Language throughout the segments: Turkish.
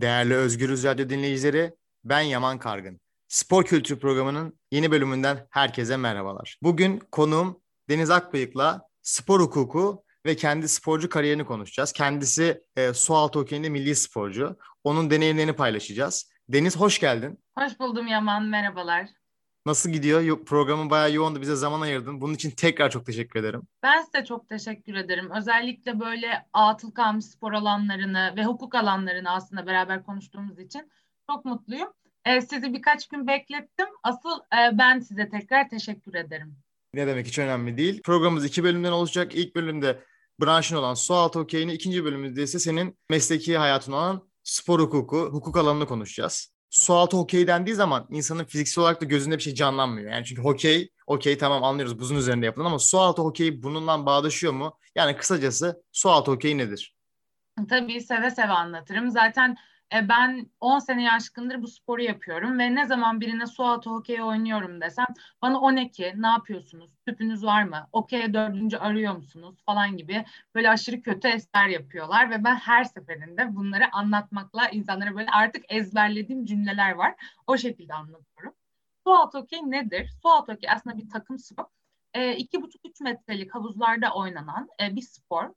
Değerli Özgürüz Radyo dinleyicileri, ben Yaman Kargın. Spor Kültürü programının yeni bölümünden herkese merhabalar. Bugün konuğum Deniz Akbıyık'la spor hukuku ve kendi sporcu kariyerini konuşacağız. Kendisi e, sualtı okeyinde milli sporcu. Onun deneyimlerini paylaşacağız. Deniz hoş geldin. Hoş buldum Yaman, merhabalar. Nasıl gidiyor? Programın bayağı yoğundu. Bize zaman ayırdın. Bunun için tekrar çok teşekkür ederim. Ben size çok teşekkür ederim. Özellikle böyle atıl kalmış spor alanlarını ve hukuk alanlarını aslında beraber konuştuğumuz için çok mutluyum. Ee, sizi birkaç gün beklettim. Asıl e, ben size tekrar teşekkür ederim. Ne demek hiç önemli değil. Programımız iki bölümden olacak. İlk bölümde branşın olan sualtı okeyini, ikinci bölümümüzde ise senin mesleki hayatın olan spor hukuku, hukuk alanını konuşacağız sualtı hokey dendiği zaman insanın fiziksel olarak da gözünde bir şey canlanmıyor. Yani çünkü hokey, okey tamam anlıyoruz buzun üzerinde yapılan ama sualtı hokey bununla bağdaşıyor mu? Yani kısacası sualtı hokey nedir? Tabii seve seve anlatırım. Zaten e, ben 10 sene aşkındır bu sporu yapıyorum ve ne zaman birine su altı hokey oynuyorum desem bana o ne ki ne yapıyorsunuz tüpünüz var mı okey dördüncü arıyor musunuz falan gibi böyle aşırı kötü eser yapıyorlar ve ben her seferinde bunları anlatmakla insanlara böyle artık ezberlediğim cümleler var o şekilde anlatıyorum. Su altı hokey nedir? Su altı hokey aslında bir takım spor. E, iki buçuk üç metrelik havuzlarda oynanan e, bir spor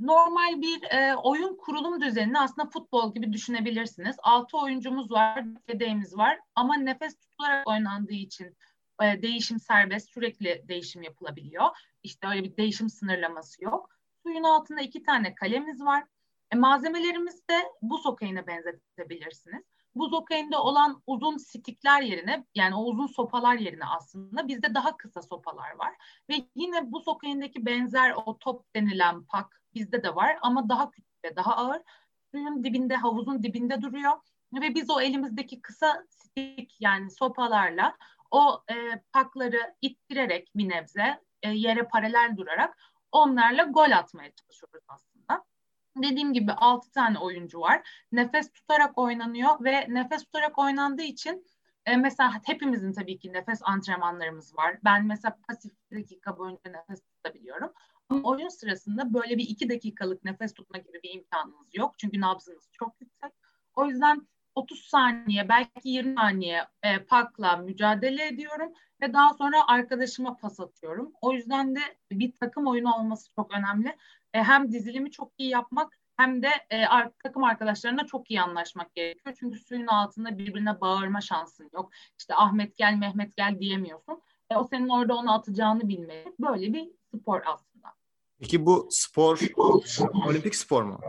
normal bir e, oyun kurulum düzenini aslında futbol gibi düşünebilirsiniz. Altı oyuncumuz var, yedeğimiz var ama nefes tutularak oynandığı için e, değişim serbest, sürekli değişim yapılabiliyor. İşte öyle bir değişim sınırlaması yok. Suyun altında iki tane kalemiz var. E, malzemelerimiz de buz okeyine benzetebilirsiniz. Buz okeyinde olan uzun stikler yerine yani o uzun sopalar yerine aslında bizde daha kısa sopalar var. Ve yine buz okeyindeki benzer o top denilen pak bizde de var ama daha küçük ve daha ağır. Suyun dibinde, havuzun dibinde duruyor ve biz o elimizdeki kısa stik yani sopalarla o e, pakları ittirerek bir nebze e, yere paralel durarak onlarla gol atmaya çalışıyoruz aslında. Dediğim gibi 6 tane oyuncu var. Nefes tutarak oynanıyor ve nefes tutarak oynandığı için e, mesela hepimizin tabii ki nefes antrenmanlarımız var. Ben mesela pasif dakika boyunca nefes tutabiliyorum. Ama oyun sırasında böyle bir iki dakikalık nefes tutma gibi bir imkanınız yok. Çünkü nabzınız çok yüksek. O yüzden 30 saniye belki 20 saniye e, pakla mücadele ediyorum ve daha sonra arkadaşıma pas atıyorum. O yüzden de bir takım oyunu olması çok önemli. E, hem dizilimi çok iyi yapmak hem de e, takım arkadaşlarına çok iyi anlaşmak gerekiyor. Çünkü suyun altında birbirine bağırma şansın yok. İşte Ahmet gel, Mehmet gel diyemiyorsun. E, o senin orada onu atacağını bilmeli. Böyle bir spor aslında. Peki bu spor olimpik spor mu?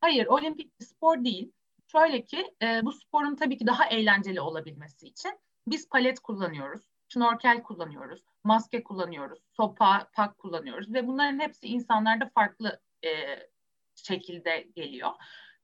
Hayır, olimpik spor değil. Şöyle ki e, bu sporun tabii ki daha eğlenceli olabilmesi için biz palet kullanıyoruz, şnorkel kullanıyoruz, maske kullanıyoruz, sopa, pak kullanıyoruz ve bunların hepsi insanlarda farklı e, şekilde geliyor.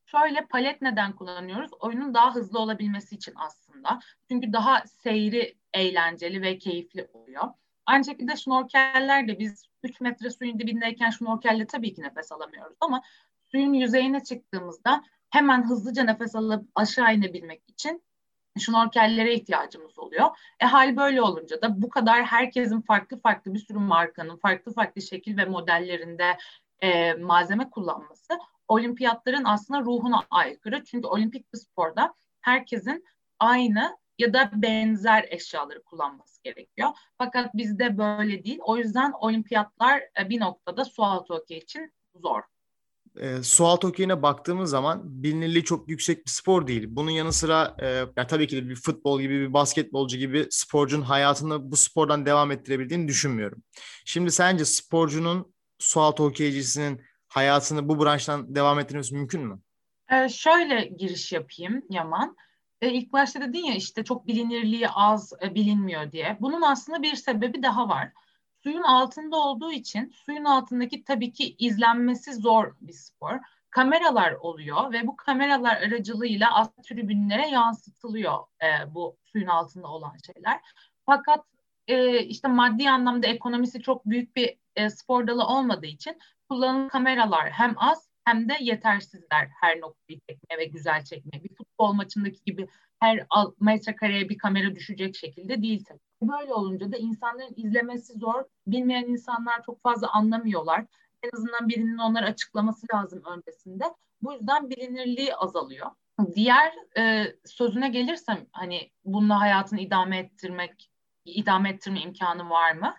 Şöyle palet neden kullanıyoruz? Oyunun daha hızlı olabilmesi için aslında. Çünkü daha seyri eğlenceli ve keyifli oluyor. Aynı şekilde şnorkeller de biz 3 metre suyun dibindeyken şnorkelle tabii ki nefes alamıyoruz ama suyun yüzeyine çıktığımızda hemen hızlıca nefes alıp aşağı inebilmek için şnorkellere ihtiyacımız oluyor. E hal böyle olunca da bu kadar herkesin farklı farklı bir sürü markanın farklı farklı şekil ve modellerinde e, malzeme kullanması olimpiyatların aslında ruhuna aykırı. Çünkü olimpik bir sporda herkesin aynı ya da benzer eşyaları kullanması gerekiyor. Fakat bizde böyle değil. O yüzden olimpiyatlar e, bir noktada sualtı hokey için zor. E, sualtı hokeyine baktığımız zaman bilinirliği çok yüksek bir spor değil. Bunun yanı sıra e, ya tabii ki de bir futbol gibi bir basketbolcu gibi sporcunun hayatını bu spordan devam ettirebildiğini düşünmüyorum. Şimdi sence sporcunun sualtı hokeycisinin hayatını bu branştan devam ettirmesi mümkün mü? Ee, şöyle giriş yapayım Yaman e, ilk başta dedin ya işte çok bilinirliği az e, bilinmiyor diye. Bunun aslında bir sebebi daha var. Suyun altında olduğu için suyun altındaki tabii ki izlenmesi zor bir spor. Kameralar oluyor ve bu kameralar aracılığıyla alt tribünlere yansıtılıyor e, bu suyun altında olan şeyler. Fakat e, işte maddi anlamda ekonomisi çok büyük bir e, spor dalı olmadığı için kullanılan kameralar hem az hem de yetersizler her noktayı çekmeye ve güzel çekmeye. Bir futbol maçındaki gibi her metrekareye bir kamera düşecek şekilde değil tabii. Böyle olunca da insanların izlemesi zor. Bilmeyen insanlar çok fazla anlamıyorlar. En azından birinin onları açıklaması lazım öncesinde. Bu yüzden bilinirliği azalıyor. Diğer e, sözüne gelirsem hani bununla hayatını idame ettirmek, idame ettirme imkanı var mı?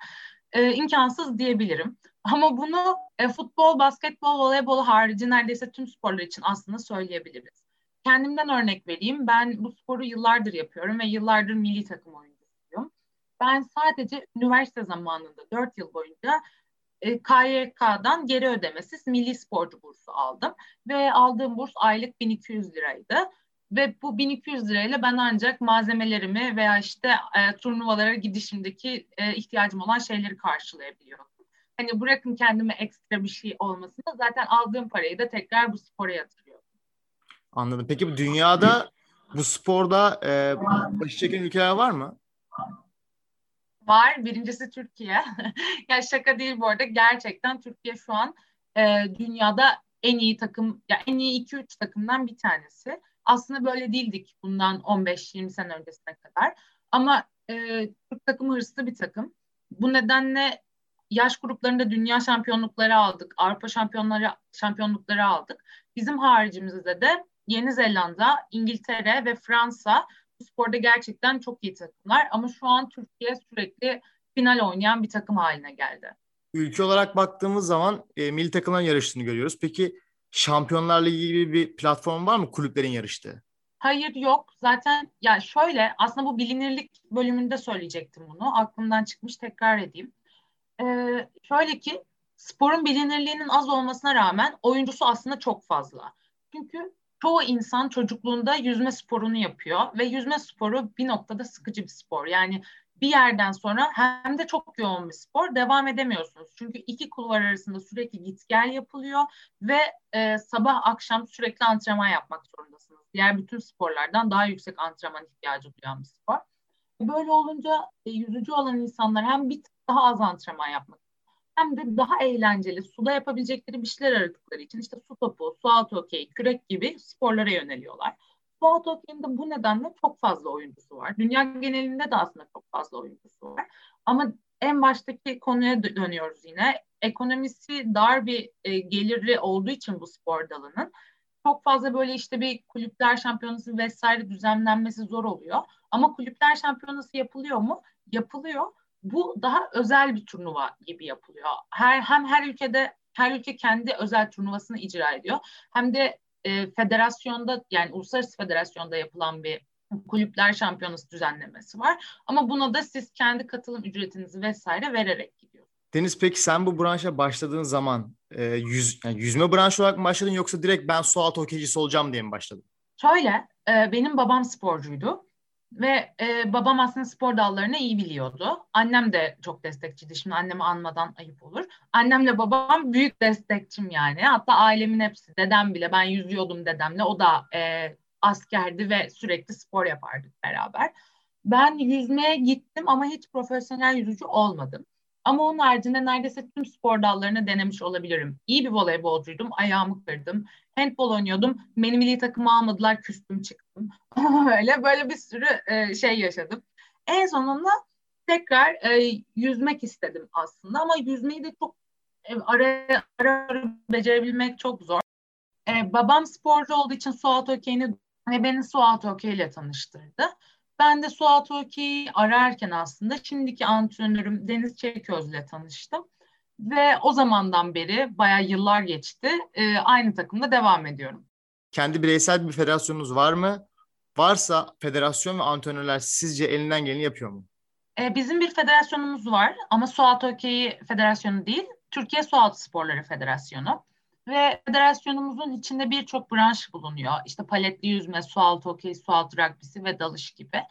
E, imkansız diyebilirim. Ama bunu e, futbol, basketbol, voleybol harici neredeyse tüm sporlar için aslında söyleyebiliriz. Kendimden örnek vereyim. Ben bu sporu yıllardır yapıyorum ve yıllardır milli takım oyuncusuyum. Ben sadece üniversite zamanında 4 yıl boyunca e, KYK'dan geri ödemesiz milli sporcu bursu aldım. Ve aldığım burs aylık 1200 liraydı. Ve bu 1200 lirayla ben ancak malzemelerimi veya işte e, turnuvalara gidişimdeki e, ihtiyacım olan şeyleri karşılayabiliyorum. Hani bırakın kendime ekstra bir şey olmasını zaten aldığım parayı da tekrar bu spora yatırıyorum. Anladım. Peki bu dünyada bu sporda e, başı çeken ülkeler var mı? Var. Birincisi Türkiye. ya şaka değil bu arada. Gerçekten Türkiye şu an e, dünyada en iyi takım, ya en iyi 2-3 takımdan bir tanesi. Aslında böyle değildik bundan 15-20 sene öncesine kadar. Ama e, Türk takımı hırslı bir takım. Bu nedenle yaş gruplarında dünya şampiyonlukları aldık. Avrupa şampiyonları şampiyonlukları aldık. Bizim haricimizde de Yeni Zelanda, İngiltere ve Fransa bu sporda gerçekten çok iyi takımlar. Ama şu an Türkiye sürekli final oynayan bir takım haline geldi. Ülke olarak baktığımız zaman e, milli takımların yarıştığını görüyoruz. Peki Şampiyonlar Ligi gibi bir platform var mı kulüplerin yarıştığı? Hayır yok. Zaten ya şöyle aslında bu bilinirlik bölümünde söyleyecektim bunu. Aklımdan çıkmış tekrar edeyim. Ee, şöyle ki sporun bilinirliğinin az olmasına rağmen oyuncusu aslında çok fazla. Çünkü çoğu insan çocukluğunda yüzme sporunu yapıyor ve yüzme sporu bir noktada sıkıcı bir spor. Yani bir yerden sonra hem de çok yoğun bir spor devam edemiyorsunuz. Çünkü iki kulvar arasında sürekli git gel yapılıyor ve e, sabah akşam sürekli antrenman yapmak zorundasınız. Diğer bütün sporlardan daha yüksek antrenman ihtiyacı duyan bir spor. Böyle olunca e, yüzücü olan insanlar hem bir daha az antrenman yapmak hem de daha eğlenceli suda yapabilecekleri bir şeyler aradıkları için işte su topu, su altı okey, kürek gibi sporlara yöneliyorlar. Su altı okeyinde bu nedenle çok fazla oyuncusu var. Dünya genelinde de aslında çok fazla oyuncusu var. Ama en baştaki konuya dönüyoruz yine. Ekonomisi dar bir e, geliri olduğu için bu spor dalının çok fazla böyle işte bir kulüpler şampiyonası vesaire düzenlenmesi zor oluyor. Ama kulüpler şampiyonası yapılıyor mu? Yapılıyor bu daha özel bir turnuva gibi yapılıyor. Her hem her ülkede her ülke kendi özel turnuvasını icra ediyor. Hem de e, federasyonda yani uluslararası federasyonda yapılan bir kulüpler şampiyonası düzenlemesi var. Ama buna da siz kendi katılım ücretinizi vesaire vererek gidiyorsunuz. Deniz peki sen bu branşa başladığın zaman e, yüz, yani yüzme branşı olarak mı başladın yoksa direkt ben su altı hokeycisi olacağım diye mi başladın? Şöyle e, benim babam sporcuydu. Ve e, babam aslında spor dallarını iyi biliyordu. Annem de çok destekçiydi. Şimdi annemi anmadan ayıp olur. Annemle babam büyük destekçim yani. Hatta ailemin hepsi, dedem bile. Ben yüzüyordum dedemle. O da e, askerdi ve sürekli spor yapardık beraber. Ben yüzmeye gittim ama hiç profesyonel yüzücü olmadım. Ama onun haricinde neredeyse tüm spor dallarını denemiş olabilirim. İyi bir voleybolcuydum, ayağımı kırdım. Handball oynuyordum, beni milli takıma almadılar, küstüm çıktım. böyle böyle bir sürü e, şey yaşadım. En sonunda tekrar e, yüzmek istedim aslında ama yüzmeyi de çok e, ara, ara becerebilmek çok zor. E, babam sporcu olduğu için su altı okeyini ve beni su altı okeyiyle tanıştırdı. Ben de Suat Oki'yi ararken aslında şimdiki antrenörüm Deniz Çeliköz'le tanıştım. Ve o zamandan beri bayağı yıllar geçti. E, aynı takımda devam ediyorum. Kendi bireysel bir federasyonunuz var mı? Varsa federasyon ve antrenörler sizce elinden geleni yapıyor mu? E, bizim bir federasyonumuz var ama Suat Okey Federasyonu değil, Türkiye Sualtı Sporları Federasyonu. Ve federasyonumuzun içinde birçok branş bulunuyor. İşte paletli yüzme, sualtı hokey, sualtı rugby'si ve dalış gibi.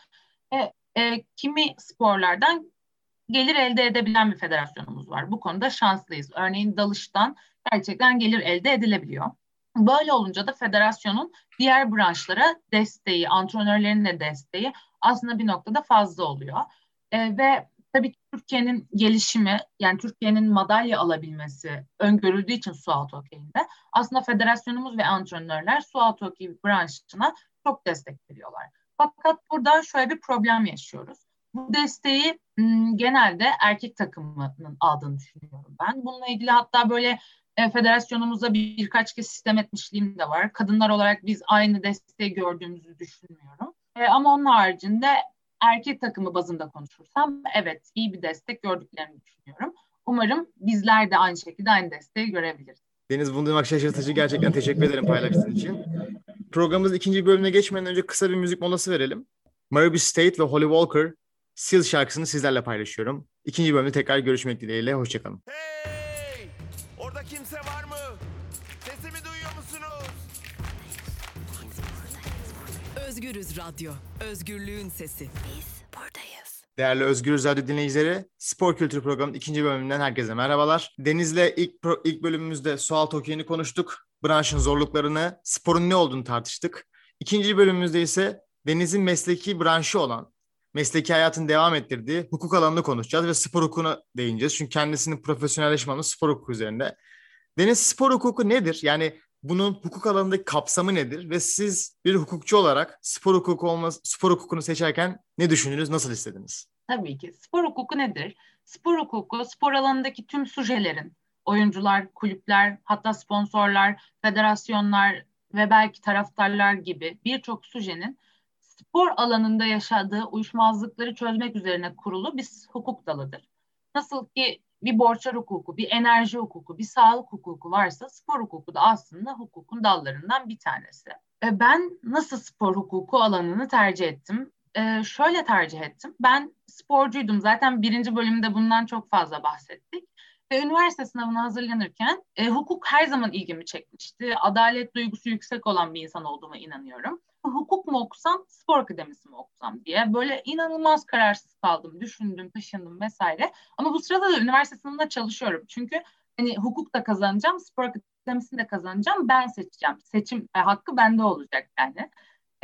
E, e, kimi sporlardan gelir elde edebilen bir federasyonumuz var. Bu konuda şanslıyız. Örneğin dalıştan gerçekten gelir elde edilebiliyor. Böyle olunca da federasyonun diğer branşlara desteği, antrenörlerin de desteği aslında bir noktada fazla oluyor. E, ve tabii ki Türkiye'nin gelişimi yani Türkiye'nin madalya alabilmesi öngörüldüğü için su altı hokeyinde aslında federasyonumuz ve antrenörler su altı hokey branşına çok destek veriyorlar. Fakat burada şöyle bir problem yaşıyoruz. Bu desteği genelde erkek takımının aldığını düşünüyorum ben. Bununla ilgili hatta böyle E, federasyonumuzda bir, birkaç kez sistem etmişliğim de var. Kadınlar olarak biz aynı desteği gördüğümüzü düşünmüyorum. E, ama onun haricinde erkek takımı bazında konuşursam evet iyi bir destek gördüklerini düşünüyorum. Umarım bizler de aynı şekilde aynı desteği görebiliriz. Deniz bunu duymak şaşırtıcı. Gerçekten teşekkür ederim paylaştığın için. Programımızın ikinci bölümüne geçmeden önce kısa bir müzik molası verelim. Marby State ve Holly Walker Seal şarkısını sizlerle paylaşıyorum. İkinci bölümde tekrar görüşmek dileğiyle. Hoşçakalın. Hey! Orada kimse var mı? Sesimi duyuyor musunuz? Özgürüz Radyo. Özgürlüğün sesi. Biz buradayız. Değerli Özgür Radyo dinleyicileri, Spor Kültürü Programı'nın ikinci bölümünden herkese merhabalar. Deniz'le ilk, pro, ilk bölümümüzde sualtı okeyini konuştuk. Branşın zorluklarını, sporun ne olduğunu tartıştık. İkinci bölümümüzde ise Deniz'in mesleki branşı olan, mesleki hayatını devam ettirdiği hukuk alanını konuşacağız ve spor hukukuna değineceğiz. Çünkü kendisinin profesyonelleşme alanı spor hukuku üzerinde. Deniz spor hukuku nedir? Yani bunun hukuk alanındaki kapsamı nedir? Ve siz bir hukukçu olarak spor hukuku olmaz, spor hukukunu seçerken ne düşündünüz, nasıl istediniz? Tabii ki. Spor hukuku nedir? Spor hukuku, spor alanındaki tüm sujelerin, oyuncular, kulüpler, hatta sponsorlar, federasyonlar ve belki taraftarlar gibi birçok sujenin spor alanında yaşadığı uyuşmazlıkları çözmek üzerine kurulu bir hukuk dalıdır. Nasıl ki bir borçlar hukuku, bir enerji hukuku, bir sağlık hukuku varsa spor hukuku da aslında hukukun dallarından bir tanesi. E, ben nasıl spor hukuku alanını tercih ettim? Ee, şöyle tercih ettim. Ben sporcuydum. Zaten birinci bölümde bundan çok fazla bahsettik. Ve üniversite sınavına hazırlanırken e, hukuk her zaman ilgimi çekmişti. Adalet duygusu yüksek olan bir insan olduğuma inanıyorum. Hukuk mu okusam, spor akademisi mi okusam diye böyle inanılmaz kararsız kaldım. Düşündüm, taşındım vesaire. Ama bu sırada da üniversite sınavında çalışıyorum. Çünkü hani hukuk da kazanacağım, spor akademisini de kazanacağım. Ben seçeceğim. Seçim e, hakkı bende olacak yani.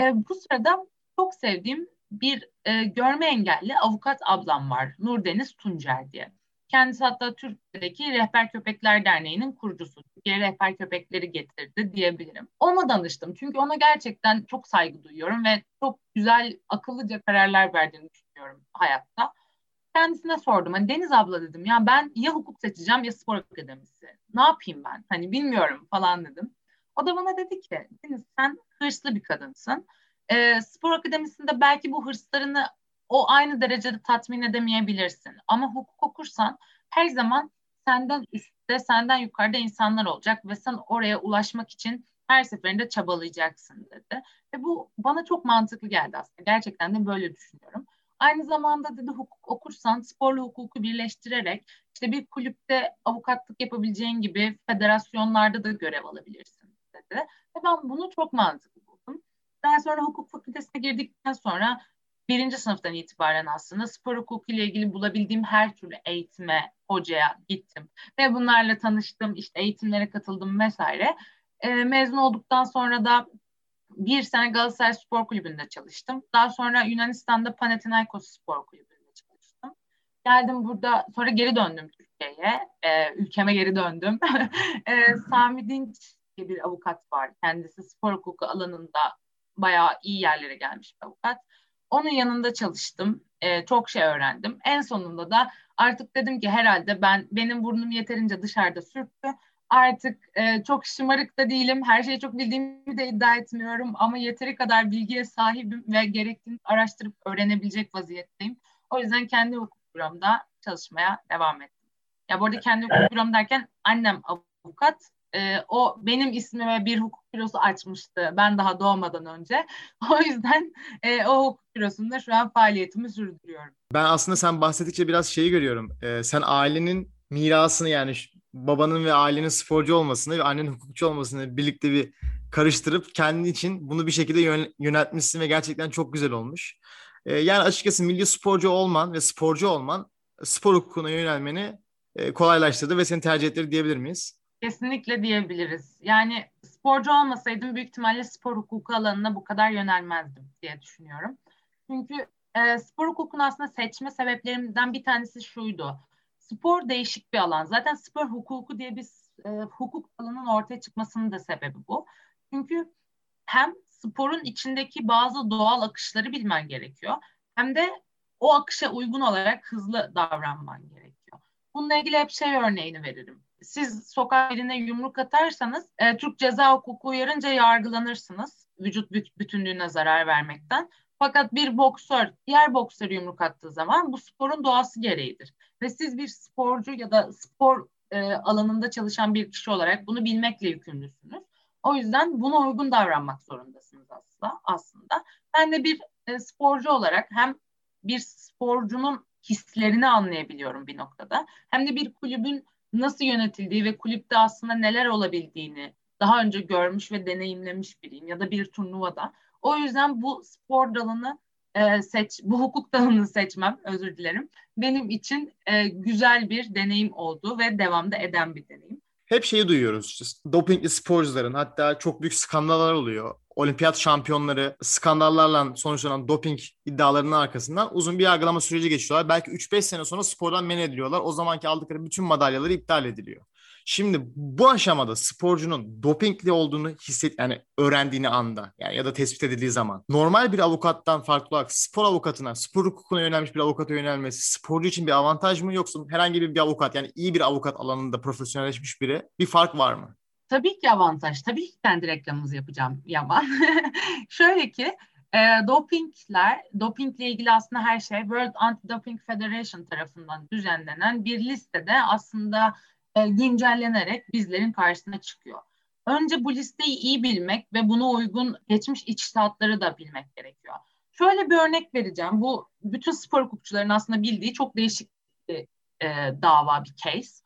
E, bu sırada çok sevdiğim bir e, görme engelli avukat ablam var. Nurdeniz Tuncer diye. Kendisi hatta Türkiye'deki Rehber Köpekler Derneği'nin kurucusu. Türkiye Rehber Köpekleri getirdi diyebilirim. Ona danıştım. Çünkü ona gerçekten çok saygı duyuyorum ve çok güzel, akıllıca kararlar verdiğini düşünüyorum hayatta. Kendisine sordum. Hani Deniz abla dedim ya ben ya hukuk seçeceğim ya spor akademisi. Ne yapayım ben? Hani bilmiyorum falan dedim. O da bana dedi ki Deniz sen hırslı bir kadınsın. E, spor akademisinde belki bu hırslarını o aynı derecede tatmin edemeyebilirsin. Ama hukuk okursan her zaman senden üstte, senden yukarıda insanlar olacak ve sen oraya ulaşmak için her seferinde çabalayacaksın dedi. Ve bu bana çok mantıklı geldi aslında. Gerçekten de böyle düşünüyorum. Aynı zamanda dedi hukuk okursan sporla hukuku birleştirerek işte bir kulüpte avukatlık yapabileceğin gibi federasyonlarda da görev alabilirsin dedi. Ve ben bunu çok mantıklı buldum. Daha sonra hukuk fakültesine girdikten sonra birinci sınıftan itibaren aslında spor hukuku ile ilgili bulabildiğim her türlü eğitime, hocaya gittim. Ve bunlarla tanıştım, işte eğitimlere katıldım vesaire. E, mezun olduktan sonra da bir sene Galatasaray Spor Kulübü'nde çalıştım. Daha sonra Yunanistan'da Panathinaikos Spor Kulübü'nde çalıştım. Geldim burada, sonra geri döndüm Türkiye'ye. E, ülkeme geri döndüm. e, Sami Dinç diye bir avukat var. Kendisi spor hukuku alanında bayağı iyi yerlere gelmiş bir avukat. Onun yanında çalıştım. E, çok şey öğrendim. En sonunda da artık dedim ki herhalde ben benim burnum yeterince dışarıda sürttü. Artık e, çok şımarık da değilim. Her şeyi çok bildiğimi de iddia etmiyorum. Ama yeteri kadar bilgiye sahibim ve gerektiğini araştırıp öğrenebilecek vaziyetteyim. O yüzden kendi hukuk büromda çalışmaya devam ettim. Ya bu arada kendi hukuk bürom derken annem avukat, e, o benim ismime bir hukuk bürosu açmıştı ben daha doğmadan önce. O yüzden e, o hukuk bürosunda şu an faaliyetimi sürdürüyorum. Ben aslında sen bahsettikçe biraz şeyi görüyorum. Ee, sen ailenin mirasını yani babanın ve ailenin sporcu olmasını ve annenin hukukçu olmasını birlikte bir karıştırıp kendin için bunu bir şekilde yöneltmişsin ve gerçekten çok güzel olmuş. Ee, yani açıkçası milli sporcu olman ve sporcu olman spor hukukuna yönelmeni e, kolaylaştırdı ve seni tercih ettirdi diyebilir miyiz? Kesinlikle diyebiliriz. Yani sporcu olmasaydım büyük ihtimalle spor hukuku alanına bu kadar yönelmezdim diye düşünüyorum. Çünkü e, spor hukukunu aslında seçme sebeplerimden bir tanesi şuydu. Spor değişik bir alan. Zaten spor hukuku diye bir e, hukuk alanının ortaya çıkmasının da sebebi bu. Çünkü hem sporun içindeki bazı doğal akışları bilmen gerekiyor. Hem de o akışa uygun olarak hızlı davranman gerekiyor. Bununla ilgili hep şey örneğini veririm siz sokak birine yumruk atarsanız e, Türk ceza hukuku uyarınca yargılanırsınız. Vücut bütünlüğüne zarar vermekten. Fakat bir boksör diğer boksör yumruk attığı zaman bu sporun doğası gereğidir. Ve siz bir sporcu ya da spor e, alanında çalışan bir kişi olarak bunu bilmekle yükümlüsünüz. O yüzden buna uygun davranmak zorundasınız aslında. aslında. Ben de bir e, sporcu olarak hem bir sporcunun hislerini anlayabiliyorum bir noktada. Hem de bir kulübün nasıl yönetildiği ve kulüpte aslında neler olabildiğini daha önce görmüş ve deneyimlemiş biriyim ya da bir turnuvada. O yüzden bu spor dalını e, seç, bu hukuk dalını seçmem özür dilerim. Benim için e, güzel bir deneyim oldu ve devamda eden bir deneyim. Hep şeyi duyuyoruz işte dopingli sporcuların hatta çok büyük skandallar oluyor olimpiyat şampiyonları skandallarla sonuçlanan doping iddialarının arkasından uzun bir yargılama süreci geçiyorlar. Belki 3-5 sene sonra spordan men ediliyorlar. O zamanki aldıkları bütün madalyaları iptal ediliyor. Şimdi bu aşamada sporcunun dopingli olduğunu hisset yani öğrendiğini anda yani ya da tespit edildiği zaman normal bir avukattan farklı olarak spor avukatına, spor hukukuna yönelmiş bir avukata yönelmesi sporcu için bir avantaj mı yoksa herhangi bir, bir avukat yani iyi bir avukat alanında profesyonelleşmiş biri bir fark var mı? Tabii ki avantaj. Tabii ki kendi reklamımızı yapacağım Yaman. Şöyle ki e, dopingler, dopingle ilgili aslında her şey World Anti-Doping Federation tarafından düzenlenen bir listede aslında e, güncellenerek bizlerin karşısına çıkıyor. Önce bu listeyi iyi bilmek ve buna uygun geçmiş içtihatları da bilmek gerekiyor. Şöyle bir örnek vereceğim. Bu bütün spor hukukçuların aslında bildiği çok değişik bir e, dava, bir case.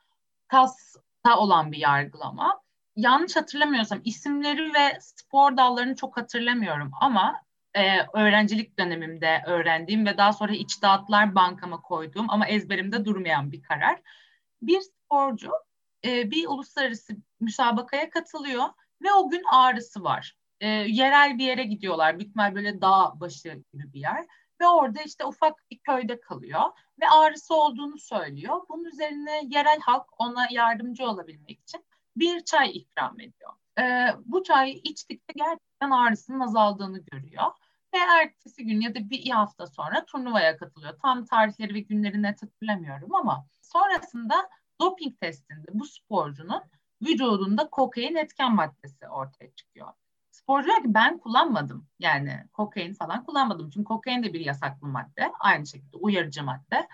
KAS'ta olan bir yargılama yanlış hatırlamıyorsam isimleri ve spor dallarını çok hatırlamıyorum ama e, öğrencilik dönemimde öğrendiğim ve daha sonra iç dağıtlar bankama koyduğum ama ezberimde durmayan bir karar. Bir sporcu e, bir uluslararası müsabakaya katılıyor ve o gün ağrısı var. E, yerel bir yere gidiyorlar. Büyük böyle dağ başı gibi bir yer. Ve orada işte ufak bir köyde kalıyor ve ağrısı olduğunu söylüyor. Bunun üzerine yerel halk ona yardımcı olabilmek için bir çay ikram ediyor. E, bu çayı içtikçe gerçekten ağrısının azaldığını görüyor. Ve ertesi gün ya da bir hafta sonra turnuvaya katılıyor. Tam tarihleri ve günleri net hatırlamıyorum ama sonrasında doping testinde bu sporcunun vücudunda kokain etken maddesi ortaya çıkıyor. Sporcu diyor ki ben kullanmadım. Yani kokain falan kullanmadım. Çünkü kokain de bir yasaklı madde. Aynı şekilde uyarıcı madde.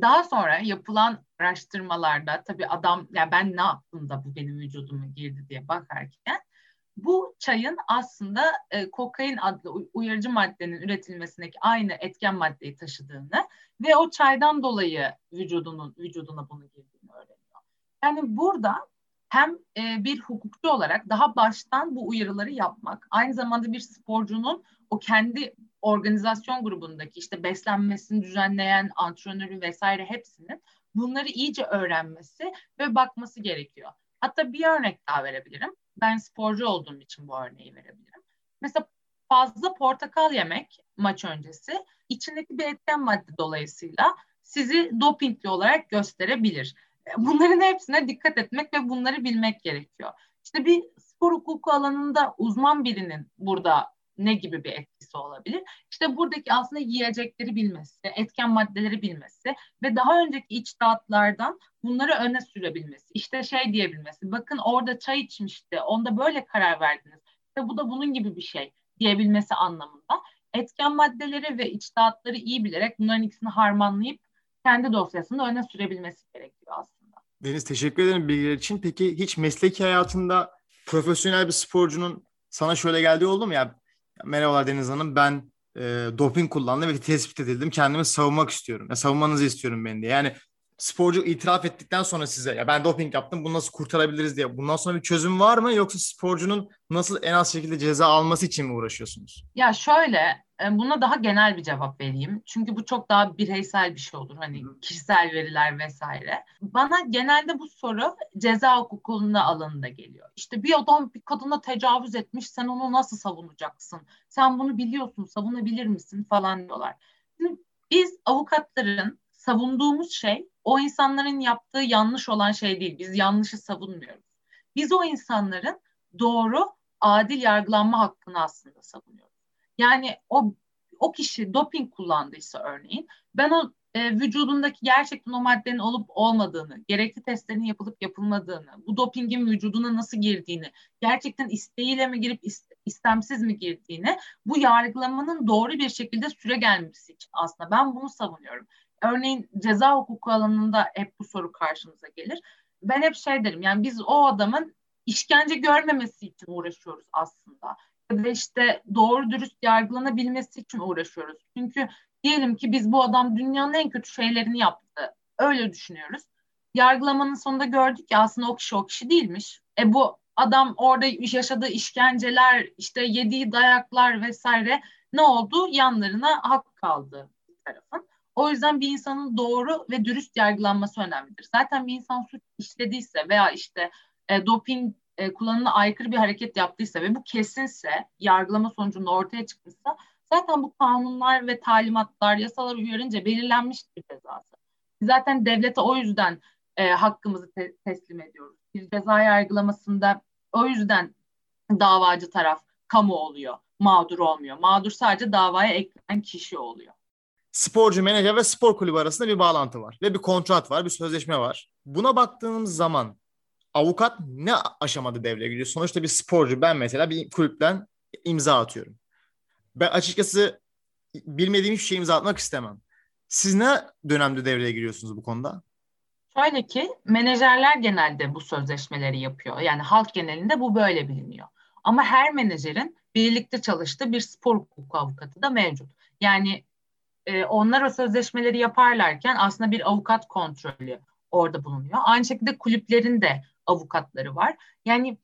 Daha sonra yapılan araştırmalarda tabii adam ya ben ne yaptım da bu benim vücuduma girdi diye bakarken bu çayın aslında e, kokain adlı uyarıcı maddenin üretilmesindeki aynı etken maddeyi taşıdığını ve o çaydan dolayı vücudunun vücuduna bunu girdiğini öğreniyor. Yani burada hem e, bir hukukçu olarak daha baştan bu uyarıları yapmak, aynı zamanda bir sporcunun o kendi organizasyon grubundaki işte beslenmesini düzenleyen antrenörü vesaire hepsinin bunları iyice öğrenmesi ve bakması gerekiyor. Hatta bir örnek daha verebilirim. Ben sporcu olduğum için bu örneği verebilirim. Mesela fazla portakal yemek maç öncesi içindeki bir etken madde dolayısıyla sizi dopingli olarak gösterebilir. Bunların hepsine dikkat etmek ve bunları bilmek gerekiyor. İşte bir spor hukuku alanında uzman birinin burada ne gibi bir etkisi olabilir? İşte buradaki aslında yiyecekleri bilmesi, etken maddeleri bilmesi ve daha önceki içtihatlardan bunları öne sürebilmesi. İşte şey diyebilmesi, bakın orada çay içmişti, onda böyle karar verdiniz. İşte bu da bunun gibi bir şey diyebilmesi anlamında. Etken maddeleri ve içtihatları iyi bilerek bunların ikisini harmanlayıp kendi dosyasında öne sürebilmesi gerekiyor aslında. Deniz teşekkür ederim bilgiler için. Peki hiç mesleki hayatında profesyonel bir sporcunun sana şöyle geldiği oldu mu ya? Merhabalar Deniz Hanım ben e, doping kullandım ve tespit edildim. Kendimi savunmak istiyorum. Ya, savunmanızı istiyorum beni diye. Yani sporcu itiraf ettikten sonra size ya ben doping yaptım bunu nasıl kurtarabiliriz diye. Bundan sonra bir çözüm var mı yoksa sporcunun nasıl en az şekilde ceza alması için mi uğraşıyorsunuz? Ya şöyle e, buna daha genel bir cevap vereyim. Çünkü bu çok daha bireysel bir şey olur. Hani kişisel veriler vesaire. Bana genelde bu soru ceza hukukunda alanında geliyor. İşte bir adam bir kadına tecavüz etmiş sen onu nasıl savunacaksın? Sen bunu biliyorsun savunabilir misin falan diyorlar. Şimdi biz avukatların savunduğumuz şey o insanların yaptığı yanlış olan şey değil. Biz yanlışı savunmuyoruz. Biz o insanların doğru, adil yargılanma hakkını aslında savunuyoruz. Yani o o kişi doping kullandıysa örneğin ben o e, vücudundaki gerçekten o maddenin olup olmadığını, gerekli testlerin yapılıp yapılmadığını, bu dopingin vücuduna nasıl girdiğini, gerçekten isteğiyle mi girip istemsiz mi girdiğini, bu yargılamanın doğru bir şekilde süre gelmesi için aslında ben bunu savunuyorum. Örneğin ceza hukuku alanında hep bu soru karşımıza gelir. Ben hep şey derim yani biz o adamın işkence görmemesi için uğraşıyoruz aslında. Ya da işte doğru dürüst yargılanabilmesi için uğraşıyoruz. Çünkü diyelim ki biz bu adam dünyanın en kötü şeylerini yaptı. Öyle düşünüyoruz. Yargılamanın sonunda gördük ki aslında o kişi o kişi değilmiş. E bu adam orada yaşadığı işkenceler, işte yediği dayaklar vesaire ne oldu? Yanlarına hak kaldı bir tarafın. O yüzden bir insanın doğru ve dürüst yargılanması önemlidir. Zaten bir insan suç işlediyse veya işte e, doping e, kullanımına aykırı bir hareket yaptıysa ve bu kesinse, yargılama sonucunda ortaya çıkmışsa zaten bu kanunlar ve talimatlar, yasalar uyarınca belirlenmiştir cezası. Zaten devlete o yüzden e, hakkımızı te- teslim ediyoruz. Bir ceza yargılamasında o yüzden davacı taraf kamu oluyor, mağdur olmuyor. Mağdur sadece davaya eklenen kişi oluyor. Sporcu, menajer ve spor kulübü arasında bir bağlantı var ve bir kontrat var, bir sözleşme var. Buna baktığımız zaman avukat ne aşamada devreye giriyor? Sonuçta bir sporcu ben mesela bir kulüpten imza atıyorum. Ben açıkçası bilmediğim hiçbir şey imza atmak istemem. Siz ne dönemde devreye giriyorsunuz bu konuda? Şöyle ki menajerler genelde bu sözleşmeleri yapıyor. Yani halk genelinde bu böyle biliniyor. Ama her menajerin birlikte çalıştığı bir spor hukuku avukatı da mevcut. Yani e, onlar o sözleşmeleri yaparlarken aslında bir avukat kontrolü orada bulunuyor. Aynı şekilde kulüplerin de avukatları var. Yani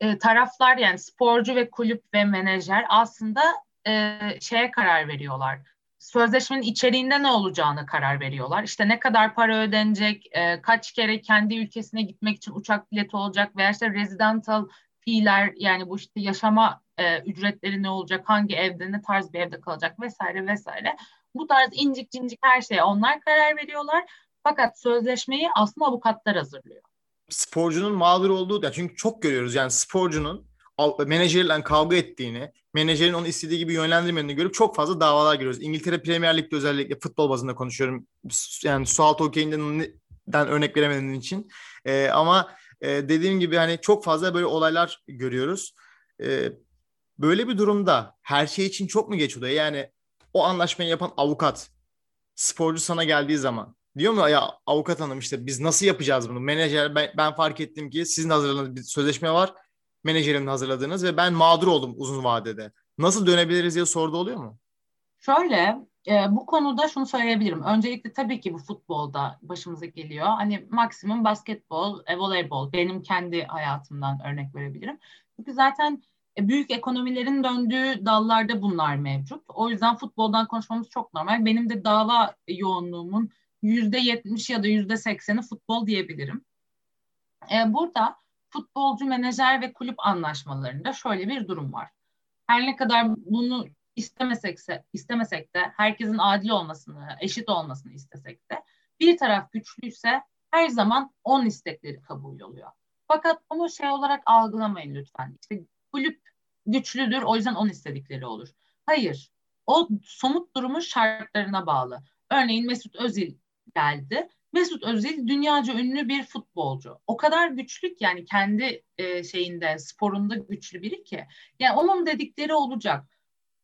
e, taraflar yani sporcu ve kulüp ve menajer aslında e, şeye karar veriyorlar. Sözleşmenin içeriğinde ne olacağını karar veriyorlar. İşte ne kadar para ödenecek, e, kaç kere kendi ülkesine gitmek için uçak bileti olacak veya işte residential fee'ler yani bu işte yaşama e, ücretleri ne olacak, hangi evde, ne tarz bir evde kalacak vesaire vesaire. Bu tarz incik cincik her şeye onlar karar veriyorlar. Fakat sözleşmeyi aslında avukatlar hazırlıyor sporcunun mağdur olduğu da çünkü çok görüyoruz yani sporcunun menajerle kavga ettiğini, menajerin onu istediği gibi yönlendirmediğini görüp çok fazla davalar görüyoruz. İngiltere Premier Lig'de özellikle futbol bazında konuşuyorum. Yani sualtı okeyinden örnek veremediğim için. Ee, ama e, dediğim gibi hani çok fazla böyle olaylar görüyoruz. Ee, böyle bir durumda her şey için çok mu geç oluyor? Yani o anlaşmayı yapan avukat sporcu sana geldiği zaman diyor mu ya avukat hanım işte biz nasıl yapacağız bunu? Menajer ben, ben fark ettim ki sizin hazırladığınız bir sözleşme var. Menajerimin hazırladığınız ve ben mağdur oldum uzun vadede. Nasıl dönebiliriz diye sordu oluyor mu? Şöyle e, bu konuda şunu söyleyebilirim. Öncelikle tabii ki bu futbolda başımıza geliyor. Hani maksimum basketbol, e, voleybol benim kendi hayatımdan örnek verebilirim. Çünkü zaten büyük ekonomilerin döndüğü dallarda bunlar mevcut. O yüzden futboldan konuşmamız çok normal. Benim de dava yoğunluğumun yüzde yetmiş ya da yüzde sekseni futbol diyebilirim. E, burada futbolcu, menajer ve kulüp anlaşmalarında şöyle bir durum var. Her ne kadar bunu istemesek, istemesek de herkesin adil olmasını, eşit olmasını istesek de bir taraf güçlüyse her zaman on istekleri kabul oluyor. Fakat bunu şey olarak algılamayın lütfen. İşte kulüp güçlüdür o yüzden on istedikleri olur. Hayır. O somut durumun şartlarına bağlı. Örneğin Mesut Özil geldi. Mesut Özil dünyaca ünlü bir futbolcu. O kadar güçlü ki yani kendi e, şeyinde sporunda güçlü biri ki. Yani onun dedikleri olacak.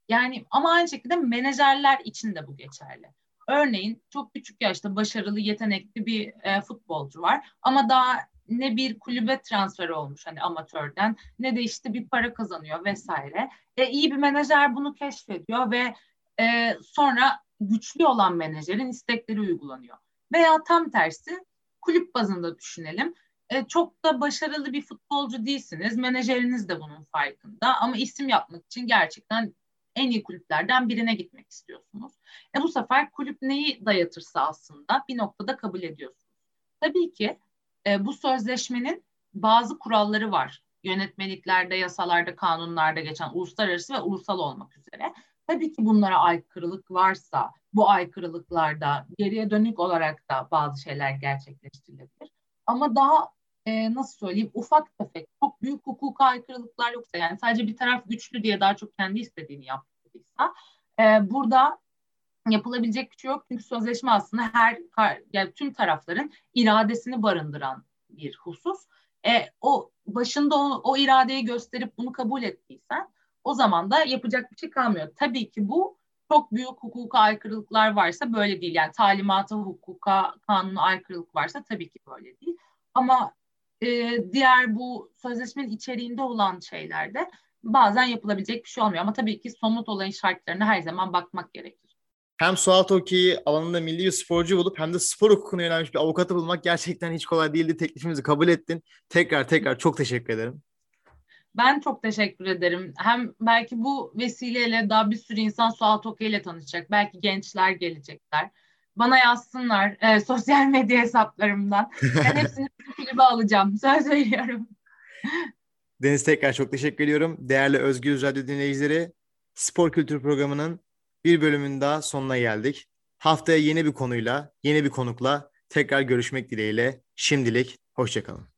Yani ama aynı şekilde menajerler için de bu geçerli. Örneğin çok küçük yaşta başarılı, yetenekli bir e, futbolcu var ama daha ne bir kulübe transfer olmuş hani amatörden ne de işte bir para kazanıyor vesaire. E, iyi bir menajer bunu keşfediyor ve e, sonra güçlü olan menajerin istekleri uygulanıyor. Veya tam tersi kulüp bazında düşünelim. E, çok da başarılı bir futbolcu değilsiniz. Menajeriniz de bunun farkında. Ama isim yapmak için gerçekten en iyi kulüplerden birine gitmek istiyorsunuz. E bu sefer kulüp neyi dayatırsa aslında bir noktada kabul ediyorsunuz. Tabii ki e, bu sözleşmenin bazı kuralları var. Yönetmeliklerde, yasalarda, kanunlarda geçen uluslararası ve ulusal olmak üzere. Tabii ki bunlara aykırılık varsa bu aykırılıklarda geriye dönük olarak da bazı şeyler gerçekleştirilebilir. Ama daha e, nasıl söyleyeyim ufak tefek çok büyük hukuka aykırılıklar yoksa yani sadece bir taraf güçlü diye daha çok kendi istediğini yaptıysa e, burada yapılabilecek bir şey yok. Çünkü sözleşme aslında her yani tüm tarafların iradesini barındıran bir husus. E, o başında o, o iradeyi gösterip bunu kabul ettiysen o zaman da yapacak bir şey kalmıyor. Tabii ki bu çok büyük hukuka aykırılıklar varsa böyle değil. Yani talimata, hukuka, kanuna aykırılık varsa tabii ki böyle değil. Ama e, diğer bu sözleşmenin içeriğinde olan şeylerde bazen yapılabilecek bir şey olmuyor. Ama tabii ki somut olayın şartlarına her zaman bakmak gerekir. Hem sualtı hokeyi alanında milli bir sporcu bulup hem de spor hukukuna yönelmiş bir avukatı bulmak gerçekten hiç kolay değildi. Teklifimizi kabul ettin. Tekrar tekrar çok teşekkür ederim. Ben çok teşekkür ederim. Hem belki bu vesileyle daha bir sürü insan sualtı hokeyiyle tanışacak. Belki gençler gelecekler. Bana yazsınlar e, sosyal medya hesaplarımdan. Ben hepsini kulübe alacağım. Söz veriyorum. Deniz tekrar çok teşekkür ediyorum. Değerli Özgür Radyo dinleyicileri, Spor Kültür Programı'nın bir bölümün daha sonuna geldik. Haftaya yeni bir konuyla, yeni bir konukla tekrar görüşmek dileğiyle. Şimdilik hoşçakalın.